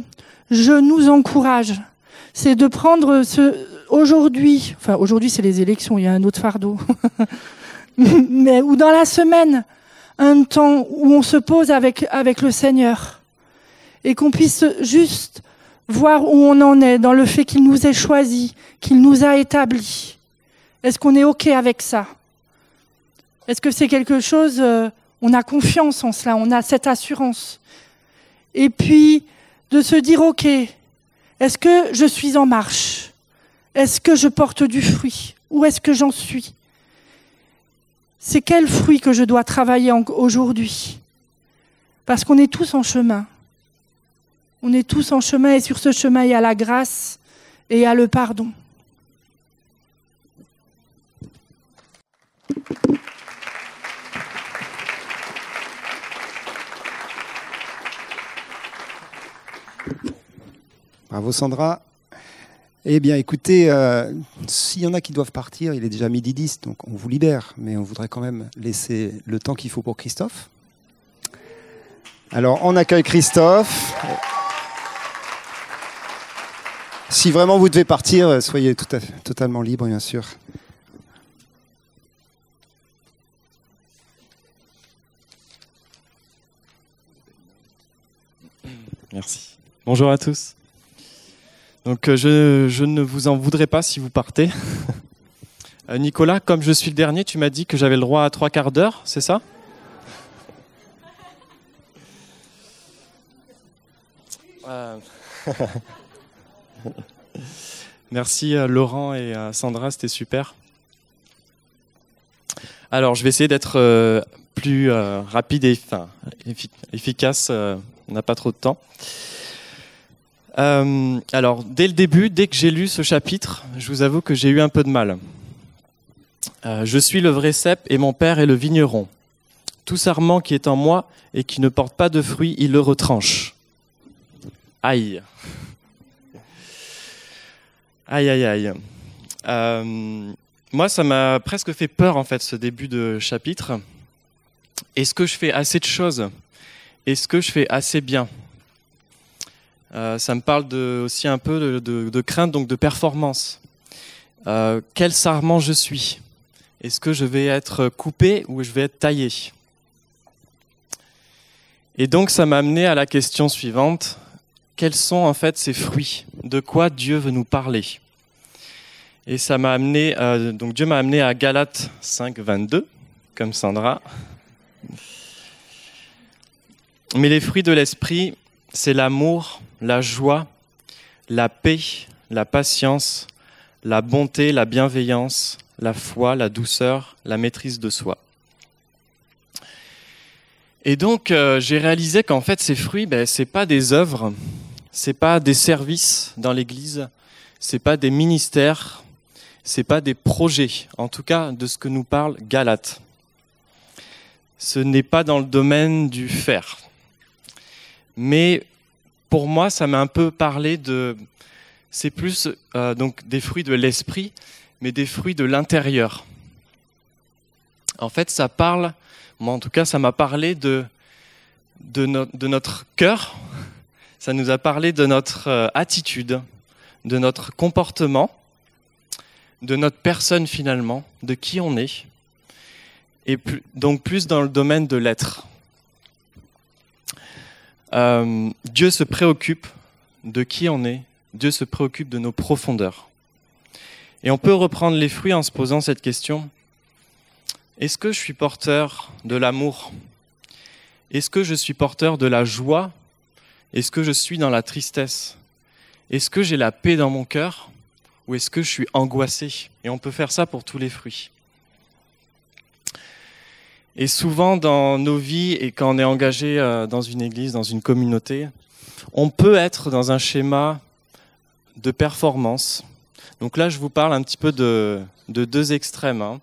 je nous encourage, c'est de prendre ce, aujourd'hui, enfin aujourd'hui c'est les élections, il y a un autre fardeau, [LAUGHS] mais ou dans la semaine, un temps où on se pose avec, avec le Seigneur et qu'on puisse juste voir où on en est dans le fait qu'il nous ait choisis, qu'il nous a établis. Est-ce qu'on est OK avec ça? Est-ce que c'est quelque chose, euh, on a confiance en cela, on a cette assurance? Et puis de se dire OK, est-ce que je suis en marche? Est-ce que je porte du fruit? Où est-ce que j'en suis? C'est quel fruit que je dois travailler aujourd'hui? Parce qu'on est tous en chemin. On est tous en chemin et sur ce chemin, il y a la grâce et il y a le pardon. Bravo Sandra. Eh bien, écoutez, euh, s'il y en a qui doivent partir, il est déjà midi 10, donc on vous libère, mais on voudrait quand même laisser le temps qu'il faut pour Christophe. Alors, on accueille Christophe. Si vraiment vous devez partir, soyez totalement libre, bien sûr. Merci. Bonjour à tous. Donc euh, je, je, ne vous en voudrais pas si vous partez. [LAUGHS] Euh, Nicolas, comme je suis le dernier, tu m'as dit que j'avais le droit à trois quarts d'heure, c'est ça? Euh... [LAUGHS] Merci Laurent et Sandra, c'était super. Alors je vais essayer d'être plus rapide et efficace, on n'a pas trop de temps. Euh, alors, dès le début, dès que j'ai lu ce chapitre, je vous avoue que j'ai eu un peu de mal. Euh, je suis le vrai cep et mon père est le vigneron. Tout sarment qui est en moi et qui ne porte pas de fruits, il le retranche. Aïe. Aïe, aïe, aïe. Euh, moi, ça m'a presque fait peur, en fait, ce début de chapitre. Est-ce que je fais assez de choses? Est-ce que je fais assez bien? Euh, ça me parle aussi un peu de, crainte, donc de performance. Euh, quel sarment je suis? Est-ce que je vais être coupé ou je vais être taillé? Et donc ça m'a amené à la question suivante. Quels sont en fait ces fruits? De quoi Dieu veut nous parler? Et ça m'a amené, euh, donc Dieu m'a amené à Galates 5, 22, comme Sandra. Mais les fruits de l'esprit, c'est l'amour, la joie, la paix, la patience, la bonté, la bienveillance, la foi, la douceur, la maîtrise de soi. Et donc euh, j'ai réalisé qu'en fait ces fruits, ben, c'est pas des œuvres, c'est pas des services dans l'Église, c'est pas des ministères, c'est pas des projets. En tout cas, de ce que nous parle Galate. Ce n'est pas dans le domaine du faire. Mais pour moi, ça m'a un peu parlé de. C'est plus euh, donc des fruits de l'esprit, mais des fruits de l'intérieur. En fait, ça parle, moi en tout cas, ça m'a parlé de, de, notre cœur, ça nous a parlé de notre euh, attitude, de notre comportement, de notre personne finalement, de qui on est, et donc plus dans le domaine de l'être. Euh, Dieu se préoccupe de qui on est, Dieu se préoccupe de nos profondeurs. Et on peut reprendre les fruits en se posant cette question. Est-ce que je suis porteur de l'amour? Est-ce que je suis porteur de la joie? Est-ce que je suis dans la tristesse? Est-ce que j'ai la paix dans mon cœur? Ou est-ce que je suis angoissé? Et on peut faire ça pour tous les fruits. Et souvent dans nos vies et quand on est engagé euh, dans une église, dans une communauté, on peut être dans un schéma de performance. Donc là, je vous parle un petit peu de, de deux extrêmes. Hein.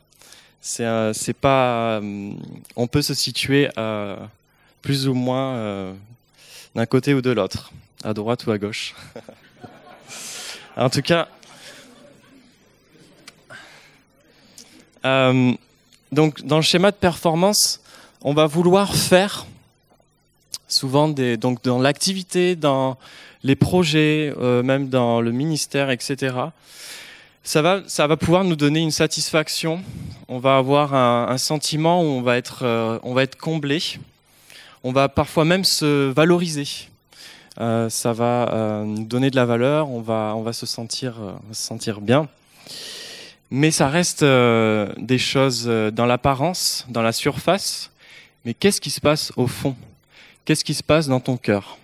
C'est, euh, c'est pas, euh, on peut se situer plus ou moins d'un côté ou de l'autre, à droite ou à gauche. [LAUGHS] en tout cas. Donc, dans le schéma de performance, on va vouloir faire souvent des, donc dans l'activité, dans les projets, euh, même dans le ministère, etc. Ça va, ça va pouvoir nous donner une satisfaction. On va avoir un, un sentiment où on va être, euh, on va être comblé. On va parfois même se valoriser. Euh, ça va euh, nous donner de la valeur. On va, on va se sentir, se sentir bien mais ça reste euh, des choses euh, dans l'apparence, dans la surface. Mais qu'est-ce qui se passe au fond? Qu'est-ce qui se passe dans ton cœur?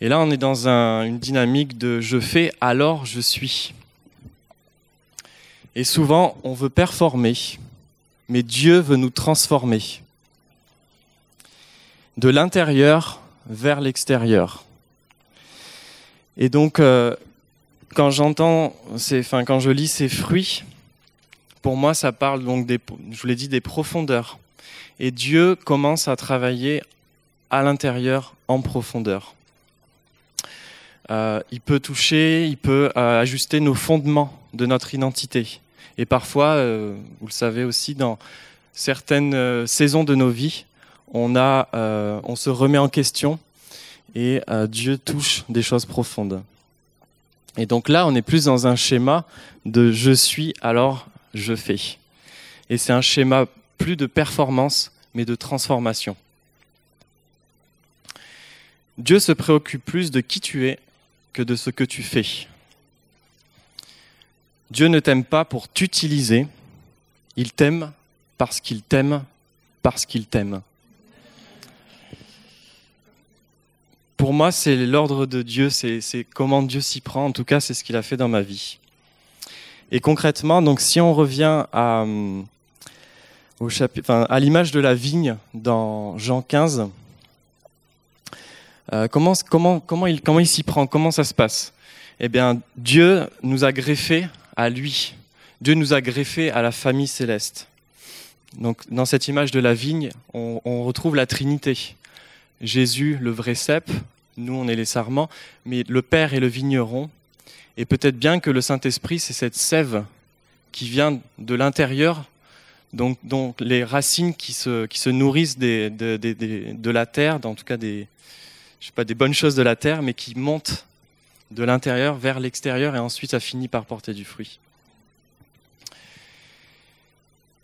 Et là, on est dans une dynamique de je fais, alors je suis. Et souvent, on veut performer, mais Dieu veut nous transformer. De l'intérieur vers l'extérieur. Et donc, euh, quand j'entends, enfin, quand je lis ces fruits, pour moi, ça parle donc des, je vous l'ai dit, des profondeurs. Et Dieu commence à travailler à l'intérieur, en profondeur. Euh, il peut toucher, il peut euh, ajuster nos fondements de notre identité. Et parfois, euh, vous le savez aussi, dans certaines saisons de nos vies, on, on se remet en question et Dieu touche des choses profondes. Et donc là, on est plus dans un schéma de je suis, alors je fais. Et c'est un schéma plus de performance, mais de transformation. Dieu se préoccupe plus de qui tu es que de ce que tu fais. Dieu ne t'aime pas pour t'utiliser, il t'aime parce qu'il t'aime, parce qu'il t'aime. Pour moi, c'est l'ordre de Dieu, c'est comment Dieu s'y prend. En tout cas, c'est ce qu'il a fait dans ma vie. Et concrètement, donc, si on revient à, euh, l'image de la vigne dans Jean 15, euh, comment, comment, comment il, comment il s'y prend? Comment ça se passe? Eh bien, Dieu nous a greffés à lui. Dieu nous a greffés à la famille céleste. Donc, dans cette image de la vigne, on, on retrouve la Trinité. Jésus, le vrai cep, nous, on est les sarments, mais le Père est le vigneron. Et peut-être bien que le Saint-Esprit, c'est cette sève qui vient de l'intérieur, donc, les racines qui se, nourrissent de, la terre, en tout cas des, bonnes choses de la terre, mais qui montent de l'intérieur vers l'extérieur et ensuite ça finit par porter du fruit.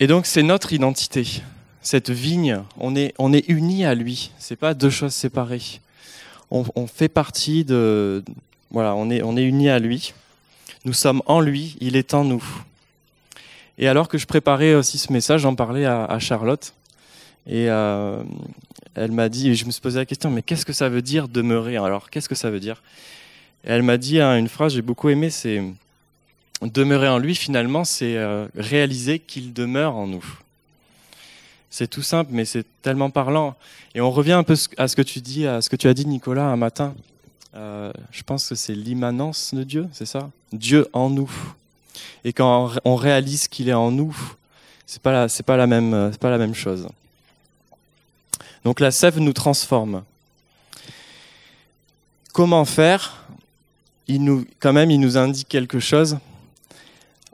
Et donc c'est notre identité, cette vigne, on est, on unis à lui, c'est pas deux choses séparées. On, fait partie de, voilà, on est, on est unis à lui. Nous sommes en lui, il est en nous. Et alors que je préparais aussi ce message, j'en parlais à, Charlotte. Et euh, elle m'a dit, je me suis posé la question, mais qu'est-ce que ça veut dire demeurer Alors, qu'est-ce que ça veut dire? Et Elle m'a dit hein, une phrase, j'ai beaucoup aimé, c'est demeurer en lui, finalement, c'est euh, réaliser qu'il demeure en nous. C'est tout simple, mais c'est tellement parlant. Et on revient un peu à ce que tu dis, à ce que tu as dit, Nicolas, un matin. Euh, je pense que c'est l'immanence de Dieu, c'est ça? Dieu en nous. Et quand on réalise qu'il est en nous, c'est pas la même, c'est pas la même chose. Donc la sève nous transforme. Comment faire? Il nous, Quand même, il nous indique quelque chose.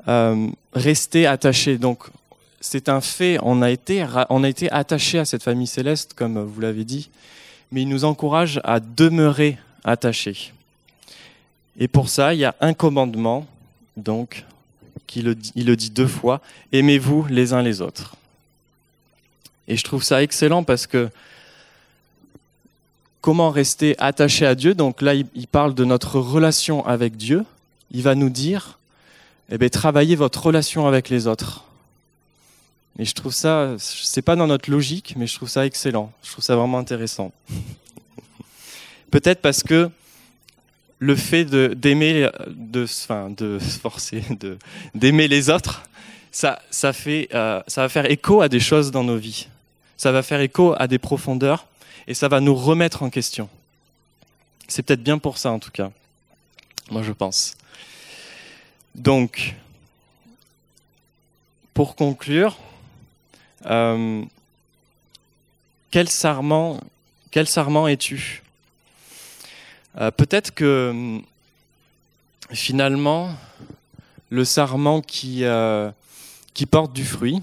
Euh, rester attaché. Donc, c'est un fait. On a été, on a été attaché à cette famille céleste, comme vous l'avez dit, mais il nous encourage à demeurer attachés. Et pour ça, il y a un commandement, donc, qui le, il le dit deux fois aimez-vous les uns les autres. Et je trouve ça excellent parce que comment rester attaché à Dieu? Donc là, il parle de notre relation avec Dieu. Il va nous dire, eh bien, travaillez votre relation avec les autres. Et je trouve ça, c'est pas dans notre logique, mais je trouve ça excellent. Je trouve ça vraiment intéressant. [LAUGHS] Peut-être parce que le fait d'aimer, de, enfin, de se forcer, d'aimer les autres, ça, ça fait, euh, ça va faire écho à des choses dans nos vies ça va faire écho à des profondeurs et ça va nous remettre en question. C'est peut-être bien pour ça en tout cas. Moi je pense. Donc, pour conclure, euh, quel sarment, quel sarment es-tu euh, Peut-être que finalement, le sarment qui, euh, qui porte du fruit,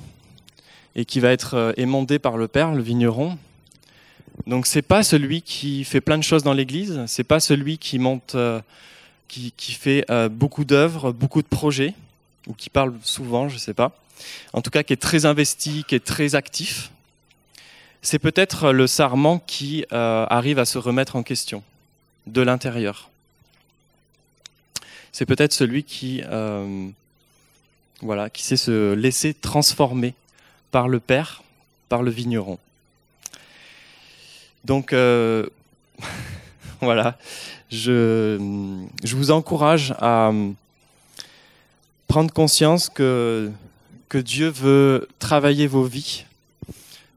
et qui va être émondé par le Père, le vigneron. Donc c'est pas celui qui fait plein de choses dans l'Église, c'est pas celui qui monte, fait beaucoup d'œuvres, beaucoup de projets, ou qui parle souvent, je sais pas. En tout cas, qui est très investi, qui est très actif. C'est peut-être le sarment qui arrive à se remettre en question de l'intérieur. C'est peut-être celui qui, voilà, qui sait se laisser transformer par le père, par le vigneron. Donc euh, [LAUGHS] voilà, je, vous encourage à prendre conscience que, que Dieu veut travailler vos vies,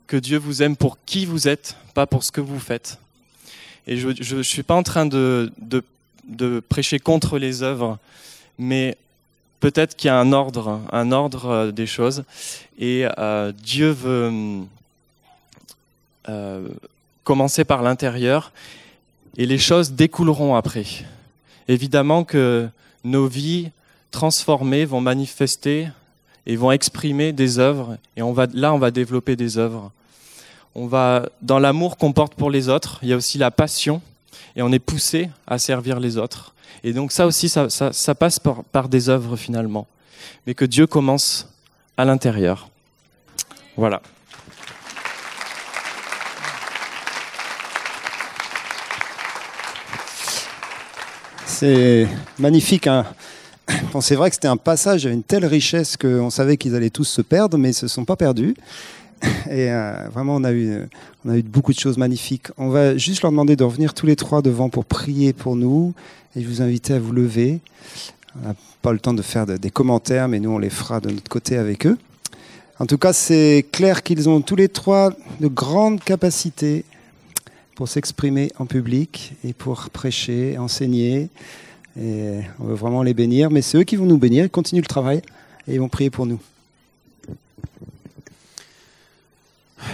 que Dieu vous aime pour qui vous êtes, pas pour ce que vous faites. Et je ne suis pas en train de, prêcher contre les œuvres, mais peut-être qu'il y a un ordre, un ordre euh, des choses, et euh, Dieu veut euh, commencer par l'intérieur, et les choses découleront après. Évidemment que nos vies transformées vont manifester et vont exprimer des œuvres, et on va, là on va développer des œuvres. On va, dans l'amour qu'on porte pour les autres, il y a aussi la passion, et on est poussé à servir les autres. Et donc ça aussi, ça, passe par, des œuvres finalement. Mais que Dieu commence à l'intérieur. Voilà. C'est magnifique. Hein. C'est vrai que c'était un passage à une telle richesse qu'on savait qu'ils allaient tous se perdre, mais ils ne se sont pas perdus. [LAUGHS] Et euh, vraiment, on a, eu, on a eu beaucoup de choses magnifiques. On va juste leur demander de revenir tous les trois devant pour prier pour nous. Et je vous invite à vous lever. On n'a pas le temps de faire des commentaires, mais nous, on les fera de notre côté avec eux. En tout cas, c'est clair qu'ils ont tous les trois de grandes capacités pour s'exprimer en public et pour prêcher, enseigner. Et on veut vraiment les bénir, mais c'est eux qui vont nous bénir. Ils continuent le travail et ils vont prier pour nous.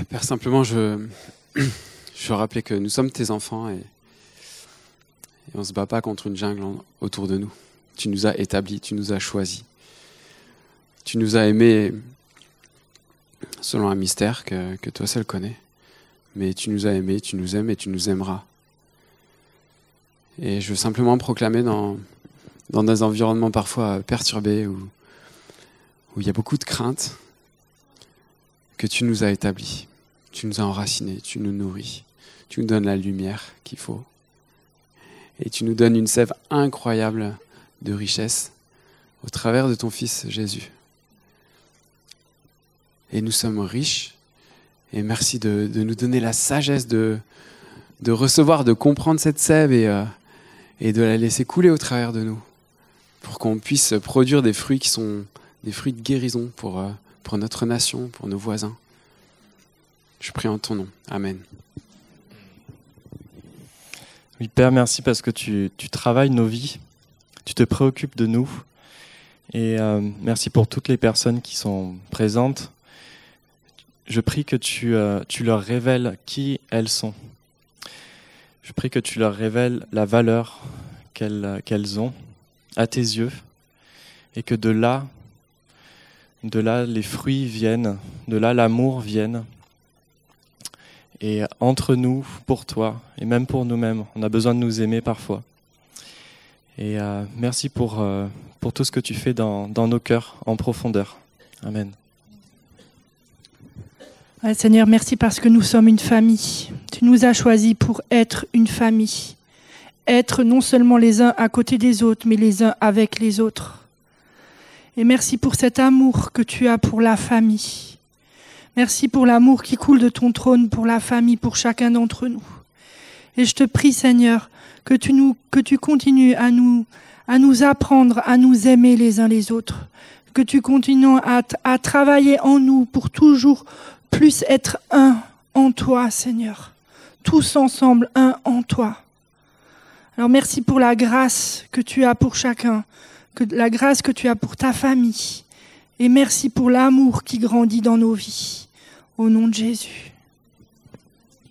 Père, simplement, je, [CLEARS THROAT] je veux rappeler que nous sommes tes enfants et, et on ne se bat pas contre une jungle autour de nous. Tu nous as établis, tu nous as choisis. Tu nous as aimés selon un mystère que, que toi seul connais. Mais tu nous as aimés, tu nous aimes et tu nous aimeras. Et je veux simplement proclamer dans, dans des environnements parfois perturbés où, il y a beaucoup de craintes, que tu nous as établis, tu nous as enracinés, tu nous nourris, tu nous donnes la lumière qu'il faut. Et tu nous donnes une sève incroyable de richesse au travers de ton Fils Jésus. Et nous sommes riches. Et merci de, de nous donner la sagesse de, de recevoir, de comprendre cette sève et, euh, et de la laisser couler au travers de nous. Pour qu'on puisse produire des fruits qui sont des fruits de guérison pour, euh, pour notre nation, pour nos voisins. Je prie en ton nom. Amen. Oui, Père, merci parce que tu, tu travailles nos vies, tu te préoccupes de nous. Et euh, merci pour toutes les personnes qui sont présentes. Je prie que tu, euh, tu leur révèles qui elles sont. Je prie que tu leur révèles la valeur qu'elles ont à tes yeux et que de là, de là les fruits viennent, de là l'amour vienne. Et entre nous, pour toi, et même pour nous-mêmes, on a besoin de nous aimer parfois. Et euh, merci pour, euh, pour tout ce que tu fais dans, dans nos cœurs en profondeur. Amen. Ouais, Seigneur, merci parce que nous sommes une famille. Tu nous as choisis pour être une famille. Être non seulement les uns à côté des autres, mais les uns avec les autres. Et merci pour cet amour que tu as pour la famille. Merci pour l'amour qui coule de ton trône pour la famille, pour chacun d'entre nous. Et je te prie, Seigneur, que tu continues à nous, à nous apprendre à nous aimer les uns les autres. Que tu continues à travailler en nous pour toujours plus être un en toi, Seigneur. Tous ensemble, un en toi. Alors merci pour la grâce que tu as pour chacun, la grâce que tu as pour ta famille. Et merci pour l'amour qui grandit dans nos vies. Au nom de Jésus.